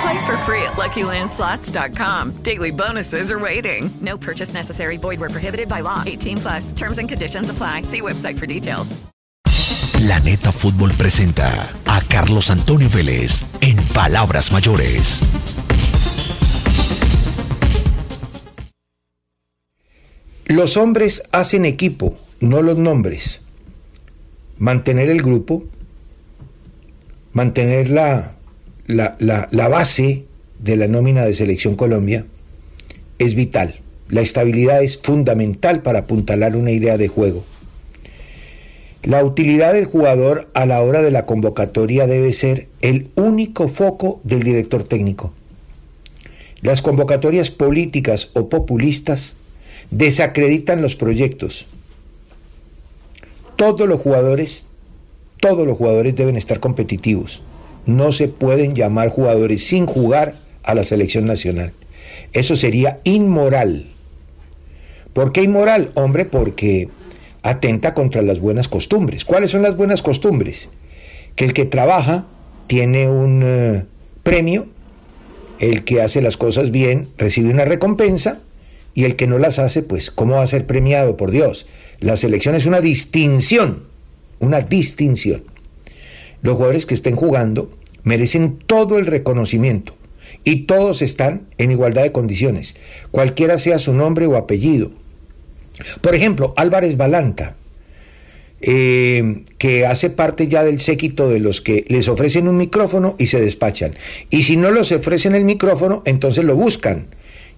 Play for free at LuckyLandSlots.com. Daily bonuses are waiting. No purchase necessary. Void where prohibited by law. 18 plus. Terms and conditions apply. See website for details. Planeta Fútbol presenta a Carlos Antonio Vélez en Palabras Mayores. Los hombres hacen equipo, no los nombres. Mantener el grupo, mantener la, la, base de la nómina de Selección Colombia es vital. La estabilidad es fundamental para apuntalar una idea de juego. La utilidad del jugador a la hora de la convocatoria debe ser el único foco del director técnico. Las convocatorias políticas o populistas desacreditan los proyectos. Todos los jugadores, todos los jugadores deben estar competitivos. No se pueden llamar jugadores sin jugar a la selección nacional. Eso sería inmoral. ¿Por qué inmoral? Hombre, porque atenta contra las buenas costumbres. ¿Cuáles son las buenas costumbres? Que el que trabaja tiene un uh, premio, el que hace las cosas bien recibe una recompensa y el que no las hace, pues, ¿cómo va a ser premiado? Por Dios. La selección es una distinción, una distinción. Los jugadores que estén jugando merecen todo el reconocimiento y todos están en igualdad de condiciones, cualquiera sea su nombre o apellido. Por ejemplo, Álvarez Balanta, eh, que hace parte ya del séquito de los que les ofrecen un micrófono y se despachan. Y si no les ofrecen el micrófono, entonces lo buscan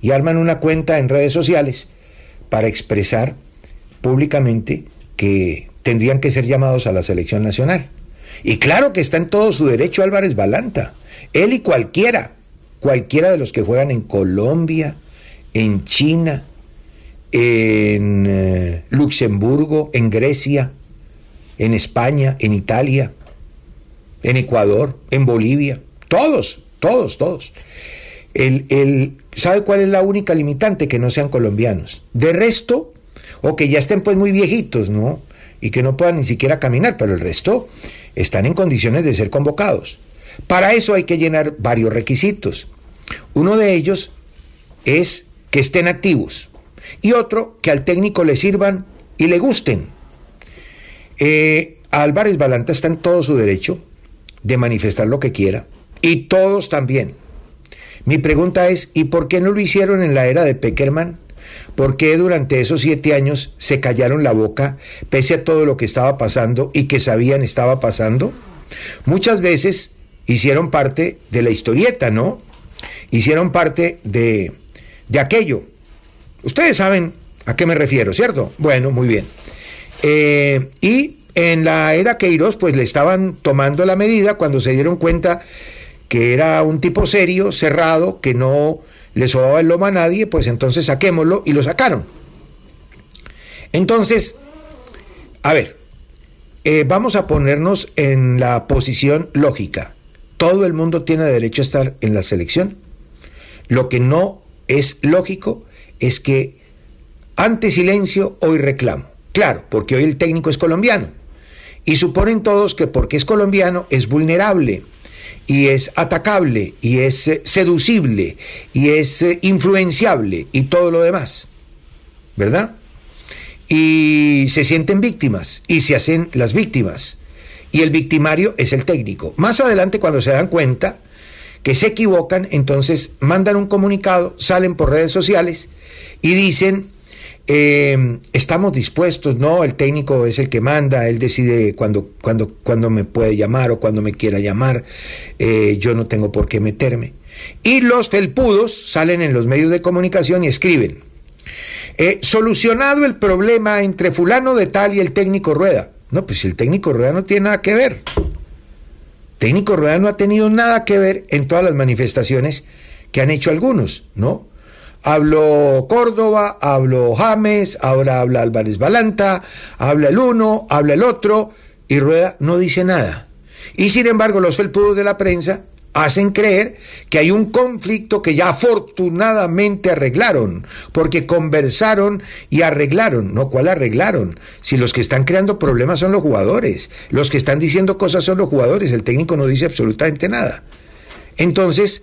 y arman una cuenta en redes sociales para expresar públicamente que tendrían que ser llamados a la selección nacional. Y claro que está en todo su derecho Álvarez Balanta, él y cualquiera, cualquiera de los que juegan en Colombia, en China, en eh, Luxemburgo, en Grecia, en España, en Italia, en Ecuador, en Bolivia, todos, todos, todos. El, el, ¿Sabe cuál es la única limitante? Que no sean colombianos. De resto, o que ya estén pues muy viejitos, ¿no? Y que no puedan ni siquiera caminar, pero el resto están en condiciones de ser convocados. Para eso hay que llenar varios requisitos. Uno de ellos es que estén activos y otro que al técnico le sirvan y le gusten. Eh, Álvarez Balanta está en todo su derecho de manifestar lo que quiera y todos también. Mi pregunta es, ¿y por qué no lo hicieron en la era de Peckerman? ¿Por qué durante esos siete años se callaron la boca pese a todo lo que estaba pasando y que sabían estaba pasando? Muchas veces hicieron parte de la historieta, ¿no? Hicieron parte de, de aquello. Ustedes saben a qué me refiero, ¿cierto? Bueno, muy bien. Eh, y en la era Queiroz, pues le estaban tomando la medida cuando se dieron cuenta que era un tipo serio, cerrado, que no le sobaba el lomo a nadie, pues entonces saquémoslo y lo sacaron. Entonces, a ver, eh, vamos a ponernos en la posición lógica. Todo el mundo tiene derecho a estar en la selección. Lo que no es lógico es que ante silencio hoy reclamo. Claro, porque hoy el técnico es colombiano Y suponen todos que porque es colombiano es vulnerable y es atacable y es eh, seducible y es eh, influenciable y todo lo demás. ¿Verdad? Y se sienten víctimas y se hacen las víctimas. Y el victimario es el técnico. Más adelante cuando se dan cuenta que se equivocan, entonces mandan un comunicado, salen por redes sociales y dicen, eh, estamos dispuestos, no, el técnico es el que manda, él decide cuándo cuando, cuando me puede llamar o cuando me quiera llamar, eh, yo no tengo por qué meterme. Y los felpudos salen en los medios de comunicación y escriben, eh, solucionado el problema entre fulano de tal y el técnico Rueda. No, pues el técnico Rueda no tiene nada que ver. Técnico Rueda no ha tenido nada que ver en todas las manifestaciones que han hecho algunos, ¿no? Hablo Córdoba, hablo James, ahora habla Álvarez Balanta, habla el uno, habla el otro, y Rueda no dice nada. Y sin embargo, los felpudos de la prensa hacen creer que hay un conflicto que ya afortunadamente arreglaron, porque conversaron y arreglaron. No, ¿cuál arreglaron? Si los que están creando problemas son los jugadores, los que están diciendo cosas son los jugadores, el técnico no dice absolutamente nada. Entonces,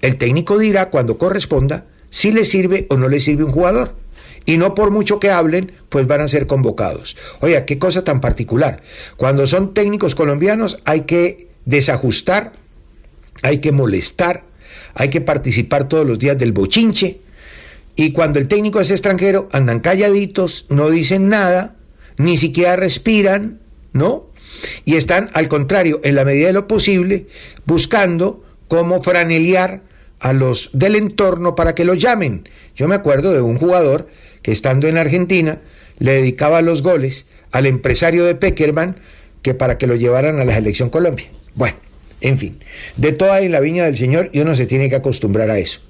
el técnico dirá cuando corresponda si le sirve o no le sirve un jugador. Y no por mucho que hablen, pues van a ser convocados. Oiga, qué cosa tan particular. Cuando son técnicos colombianos hay que desajustar hay que molestar, hay que participar todos los días del bochinche. Y cuando el técnico es extranjero, andan calladitos, no dicen nada, ni siquiera respiran, ¿no? Y están, al contrario, en la medida de lo posible, buscando cómo franelear a los del entorno para que los llamen. Yo me acuerdo de un jugador que estando en Argentina le dedicaba los goles al empresario de Peckerman que para que lo llevaran a la selección Colombia. Bueno, en fin, de toda en la viña del Señor y uno se tiene que acostumbrar a eso.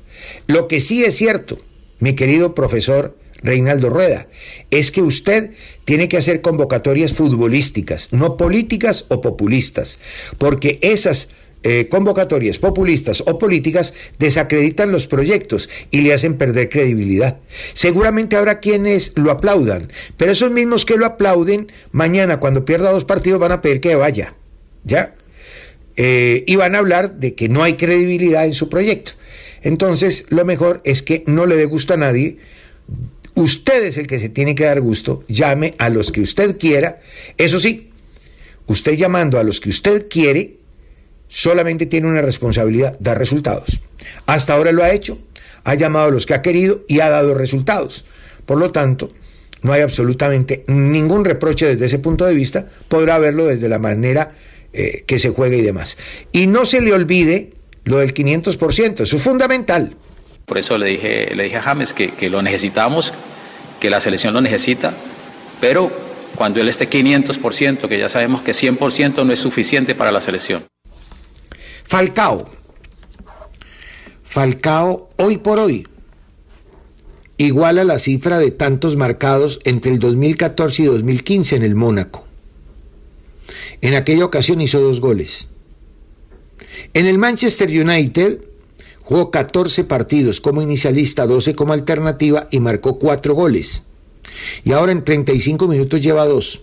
Lo que sí es cierto, mi querido profesor Reinaldo Rueda, es que usted tiene que hacer convocatorias futbolísticas, no políticas o populistas, porque esas eh, convocatorias populistas o políticas desacreditan los proyectos y le hacen perder credibilidad. Seguramente habrá quienes lo aplaudan, pero esos mismos que lo aplauden, mañana cuando pierda dos partidos van a pedir que vaya. ¿Ya? eh, y van a hablar de que no hay credibilidad en su proyecto. Entonces, lo mejor es que no le dé gusto a nadie. Usted es el que se tiene que dar gusto. Llame a los que usted quiera. Eso sí, usted llamando a los que usted quiere, solamente tiene una responsabilidad, dar resultados. Hasta ahora lo ha hecho, ha llamado a los que ha querido y ha dado resultados. Por lo tanto, no hay absolutamente ningún reproche desde ese punto de vista, podrá verlo desde la manera eh, que se juegue y demás. Y no se le olvide lo del 500%, eso es fundamental. Por eso le dije, le dije a James que, que lo necesitamos, que la selección lo necesita, pero cuando él esté 500%, que ya sabemos que 100% no es suficiente para la selección. Falcao. Falcao, hoy por hoy, iguala la cifra de tantos marcados entre el 2014 y 2015 en el Mónaco. En aquella ocasión hizo dos goles. En el Manchester United jugó 14 partidos como inicialista, 12 como alternativa y marcó 4 goles. Y ahora en 35 minutos lleva 2.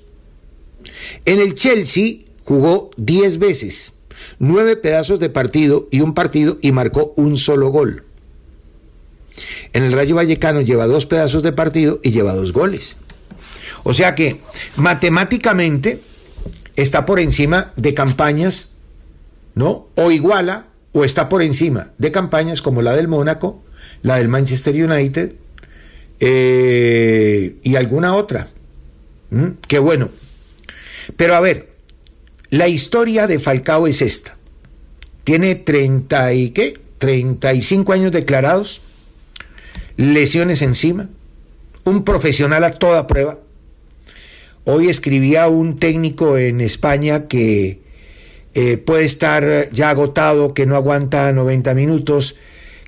En el Chelsea jugó 10 veces, 9 pedazos de partido y un partido y marcó un solo gol. En el Rayo Vallecano lleva dos pedazos de partido y lleva dos goles. O sea que matemáticamente está por encima de campañas, ¿no? O iguala o está por encima de campañas como la del Mónaco, la del Manchester United eh, y alguna otra. ¿Mm? Qué bueno. Pero a ver, la historia de Falcao es esta. Tiene 30 y qué? 35 años declarados, lesiones encima, un profesional a toda prueba, Hoy escribía un técnico en España que eh, puede estar ya agotado, que no aguanta 90 minutos,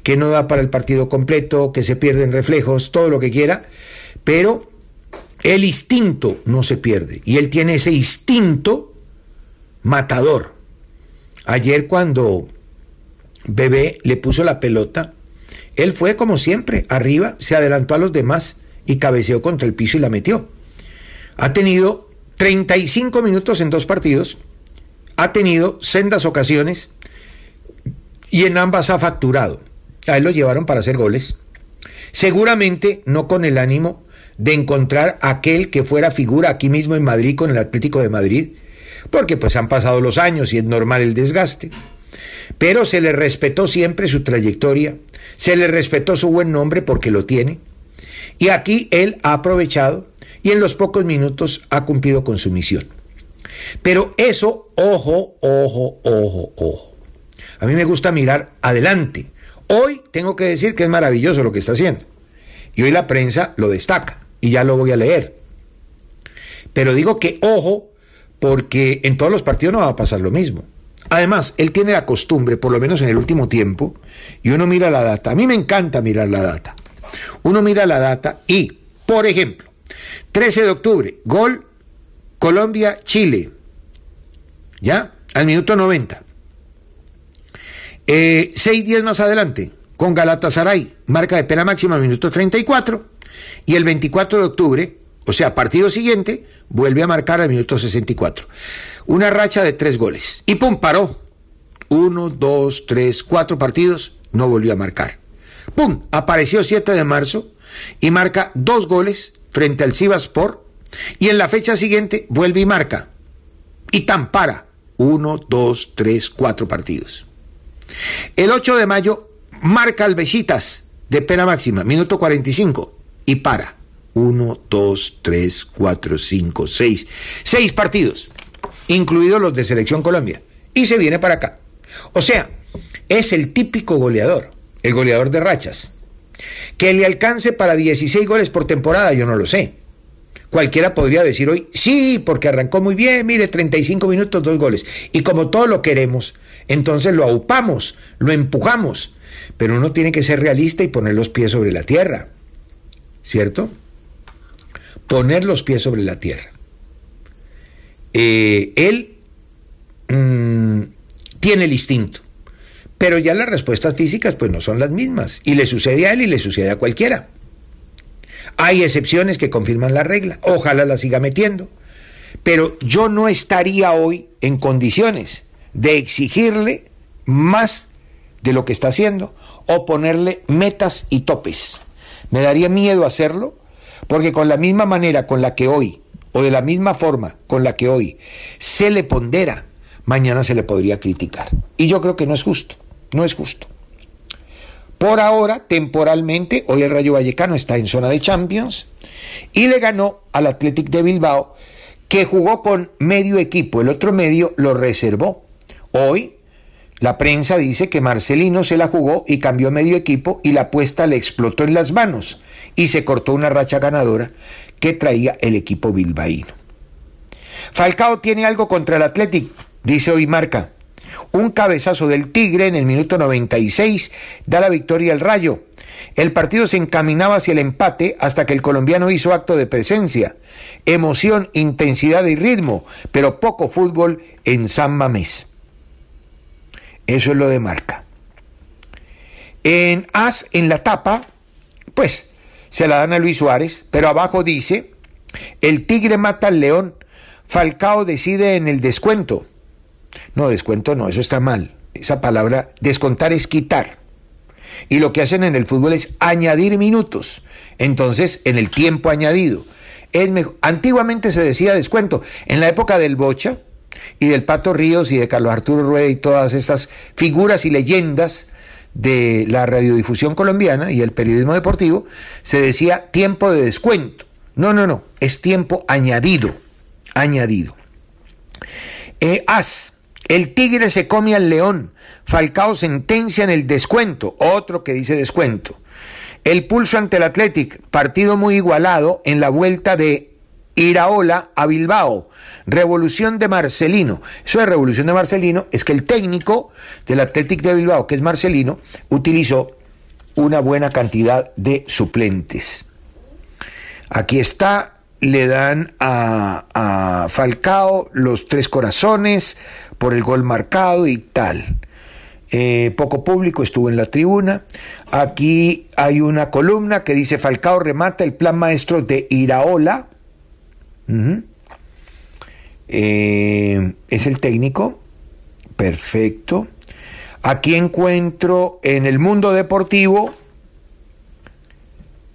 que no da para el partido completo, que se pierden reflejos, todo lo que quiera, pero el instinto no se pierde y él tiene ese instinto matador. Ayer cuando Bebé le puso la pelota, él fue como siempre, arriba, se adelantó a los demás y cabeceó contra el piso y la metió ha tenido 35 minutos en dos partidos, ha tenido sendas ocasiones y en ambas ha facturado. A él lo llevaron para hacer goles. Seguramente no con el ánimo de encontrar aquel que fuera figura aquí mismo en Madrid con el Atlético de Madrid, porque pues han pasado los años y es normal el desgaste. Pero se le respetó siempre su trayectoria, se le respetó su buen nombre porque lo tiene, y aquí él ha aprovechado y en los pocos minutos ha cumplido con su misión. Pero eso, ojo, ojo, ojo, ojo. A mí me gusta mirar adelante. Hoy tengo que decir que es maravilloso lo que está haciendo. Y hoy la prensa lo destaca y ya lo voy a leer. Pero digo que ojo, porque en todos los partidos no va a pasar lo mismo. Además, él tiene la costumbre, por lo menos en el último tiempo, y uno mira la data. A mí me encanta mirar la data. Uno mira la data y, por ejemplo, 13 de octubre, gol Colombia-Chile. ¿Ya? Al minuto 90. Eh, seis días más adelante, con Galatasaray, marca de pena máxima, minuto 34. Y el 24 de octubre, o sea, partido siguiente, vuelve a marcar al minuto 64. Una racha de tres goles. Y pum, paró. Uno, dos, tres, cuatro partidos, no volvió a marcar. Pum, apareció 7 de marzo y marca dos goles frente al Sivaspor. Y en la fecha siguiente vuelve y marca. Y tan para. Uno, dos, tres, cuatro partidos. El 8 de mayo marca al Besitas de pena máxima, minuto 45, y para. 1, 2, 3, 4, 5, 6. Seis partidos, incluidos los de Selección Colombia. Y se viene para acá. O sea, es el típico goleador, el goleador de rachas. Que le alcance para 16 goles por temporada, yo no lo sé. Cualquiera podría decir hoy, sí, porque arrancó muy bien, mire, 35 minutos, dos goles. Y como todo lo queremos, entonces lo aupamos, lo empujamos. Pero uno tiene que ser realista y poner los pies sobre la tierra. ¿Cierto? Poner los pies sobre la tierra. Eh, él mmm, tiene el instinto. Pero ya las respuestas físicas pues no son las mismas. Y le sucede a él y le sucede a cualquiera. Hay excepciones que confirman la regla. Ojalá la siga metiendo. Pero yo no estaría hoy en condiciones de exigirle más de lo que está haciendo o ponerle metas y topes. Me daría miedo hacerlo porque con la misma manera con la que hoy, o de la misma forma con la que hoy se le pondera, mañana se le podría criticar. Y yo creo que no es justo, no es justo. Por ahora, temporalmente, hoy el Rayo Vallecano está en zona de Champions y le ganó al Athletic de Bilbao, que jugó con medio equipo, el otro medio lo reservó. Hoy la prensa dice que Marcelino se la jugó y cambió medio equipo y la apuesta le explotó en las manos y se cortó una racha ganadora que traía el equipo bilbaíno. Falcao tiene algo contra el Athletic, dice hoy Marca. Un cabezazo del Tigre en el minuto 96 da la victoria al Rayo. El partido se encaminaba hacia el empate hasta que el colombiano hizo acto de presencia. Emoción, intensidad y ritmo, pero poco fútbol en San Mamés. Eso es lo de marca. En As, en la tapa, pues se la dan a Luis Suárez, pero abajo dice, el tigre mata al león, Falcao decide en el descuento. No, descuento no, eso está mal. Esa palabra, descontar es quitar. Y lo que hacen en el fútbol es añadir minutos. Entonces, en el tiempo añadido. Es Antiguamente se decía descuento. En la época del Bocha y del Pato Ríos y de Carlos Arturo Rueda y todas estas figuras y leyendas de la radiodifusión colombiana y el periodismo deportivo, se decía tiempo de descuento. No, no, no, es tiempo añadido. Añadido. Eh, as, el tigre se come al león. Falcao sentencia en el descuento. Otro que dice descuento. El pulso ante el Athletic. Partido muy igualado en la vuelta de Iraola a Bilbao. Revolución de Marcelino. Eso de revolución de Marcelino es que el técnico del Athletic de Bilbao, que es Marcelino, utilizó una buena cantidad de suplentes. Aquí está le dan a, Falcao los tres corazones por el gol marcado y tal. Eh, poco público estuvo en la tribuna. Aquí hay una columna que dice Falcao remata el plan maestro de Iraola. Eh, es el técnico. Perfecto. Aquí encuentro en el mundo deportivo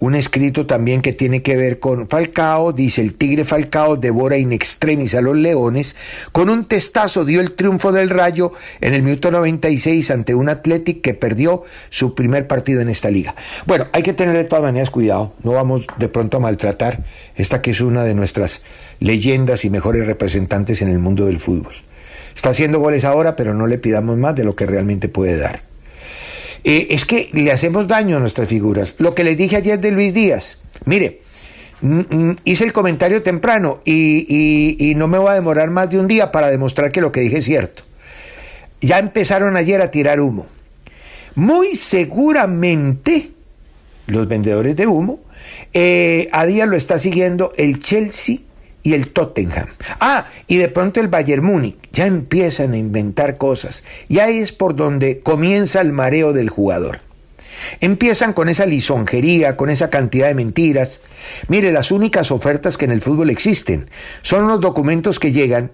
un escrito también que tiene que ver con Falcao, dice el Tigre Falcao devora in extremis a los Leones, con un testazo dio el triunfo del Rayo en el minuto 96 ante un Athletic que perdió su primer partido en esta liga. Bueno, hay que tener de todas maneras cuidado, no vamos de pronto a maltratar esta que es una de nuestras leyendas y mejores representantes en el mundo del fútbol. Está haciendo goles ahora, pero no le pidamos más de lo que realmente puede dar. Eh, es que le hacemos daño a nuestras figuras. Lo que les dije ayer de Luis Díaz, mire, mm, mm, hice el comentario temprano y, y no me voy a demorar más de un día para demostrar que lo que dije es cierto. Ya empezaron ayer a tirar humo. Muy seguramente los vendedores de humo, eh, a día lo está siguiendo el Chelsea y el Tottenham. Ah, y de pronto el Bayern Múnich. Ya empiezan a inventar cosas. Y ahí es por donde comienza el mareo del jugador. Empiezan con esa lisonjería, con esa cantidad de mentiras. Mire, las únicas ofertas que en el fútbol existen son los documentos que llegan,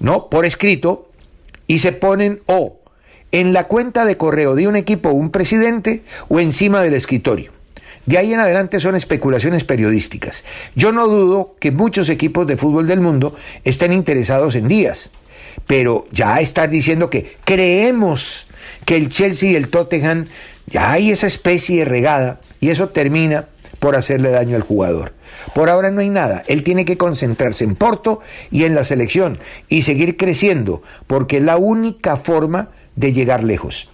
¿no? Por escrito y se ponen o en la cuenta de correo de un equipo o un presidente o encima del escritorio. De ahí en adelante son especulaciones periodísticas. Yo no dudo que muchos equipos de fútbol del mundo estén interesados en Díaz, pero ya estar diciendo que creemos que el Chelsea y el Tottenham, ya hay esa especie de regada y eso termina por hacerle daño al jugador. Por ahora no hay nada, él tiene que concentrarse en Porto y en la selección y seguir creciendo, porque es la única forma de llegar lejos.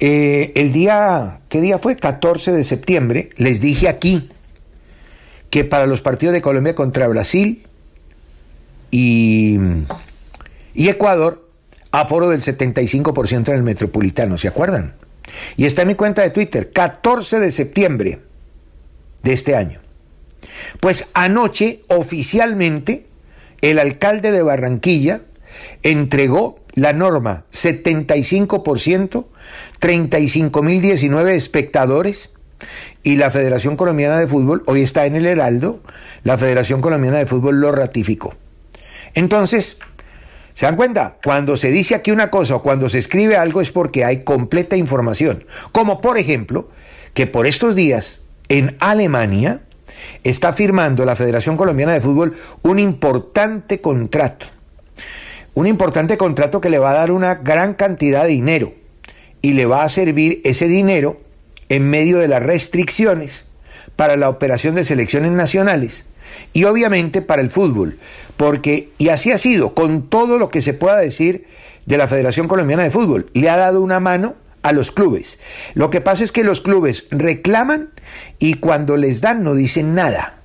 Eh, el día, ¿qué día fue? 14 de septiembre, les dije aquí que para los partidos de Colombia contra Brasil y, y Ecuador, aforo del 75% en el metropolitano, ¿se acuerdan? Y está en mi cuenta de Twitter, 14 de septiembre de este año. Pues anoche, oficialmente, el alcalde de Barranquilla entregó la norma 75%, 35.019 espectadores y la Federación Colombiana de Fútbol, hoy está en el Heraldo, la Federación Colombiana de Fútbol lo ratificó. Entonces, ¿se dan cuenta? Cuando se dice aquí una cosa o cuando se escribe algo es porque hay completa información. Como por ejemplo, que por estos días en Alemania está firmando la Federación Colombiana de Fútbol un importante contrato un importante contrato que le va a dar una gran cantidad de dinero y le va a servir ese dinero en medio de las restricciones para la operación de selecciones nacionales y obviamente para el fútbol, porque, y así ha sido, con todo lo que se pueda decir de la Federación Colombiana de Fútbol, le ha dado una mano a los clubes. Lo que pasa es que los clubes reclaman y cuando les dan no dicen nada.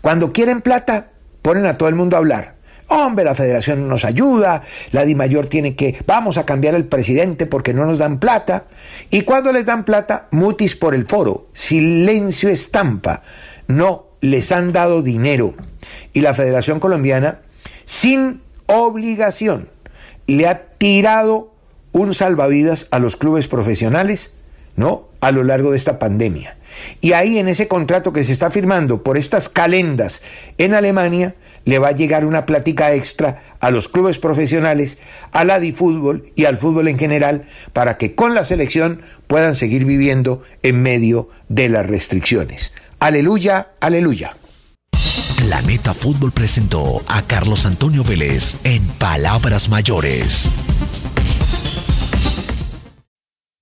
Cuando quieren plata, ponen a todo el mundo a hablar. Hombre, la federación nos ayuda, la Di Mayor tiene que, vamos a cambiar al presidente porque no nos dan plata. Y cuando les dan plata, mutis por el foro, silencio estampa. No les han dado dinero. Y la Federación Colombiana, sin obligación, le ha tirado un salvavidas a los clubes profesionales, ¿no? A lo largo de esta pandemia. Y ahí en ese contrato que se está firmando por estas calendas en Alemania, le va a llegar una plática extra a los clubes profesionales, a la fútbol y al fútbol en general, para que con la selección puedan seguir viviendo en medio de las restricciones. Aleluya, aleluya. Planeta Fútbol presentó a Carlos Antonio Vélez en Palabras Mayores.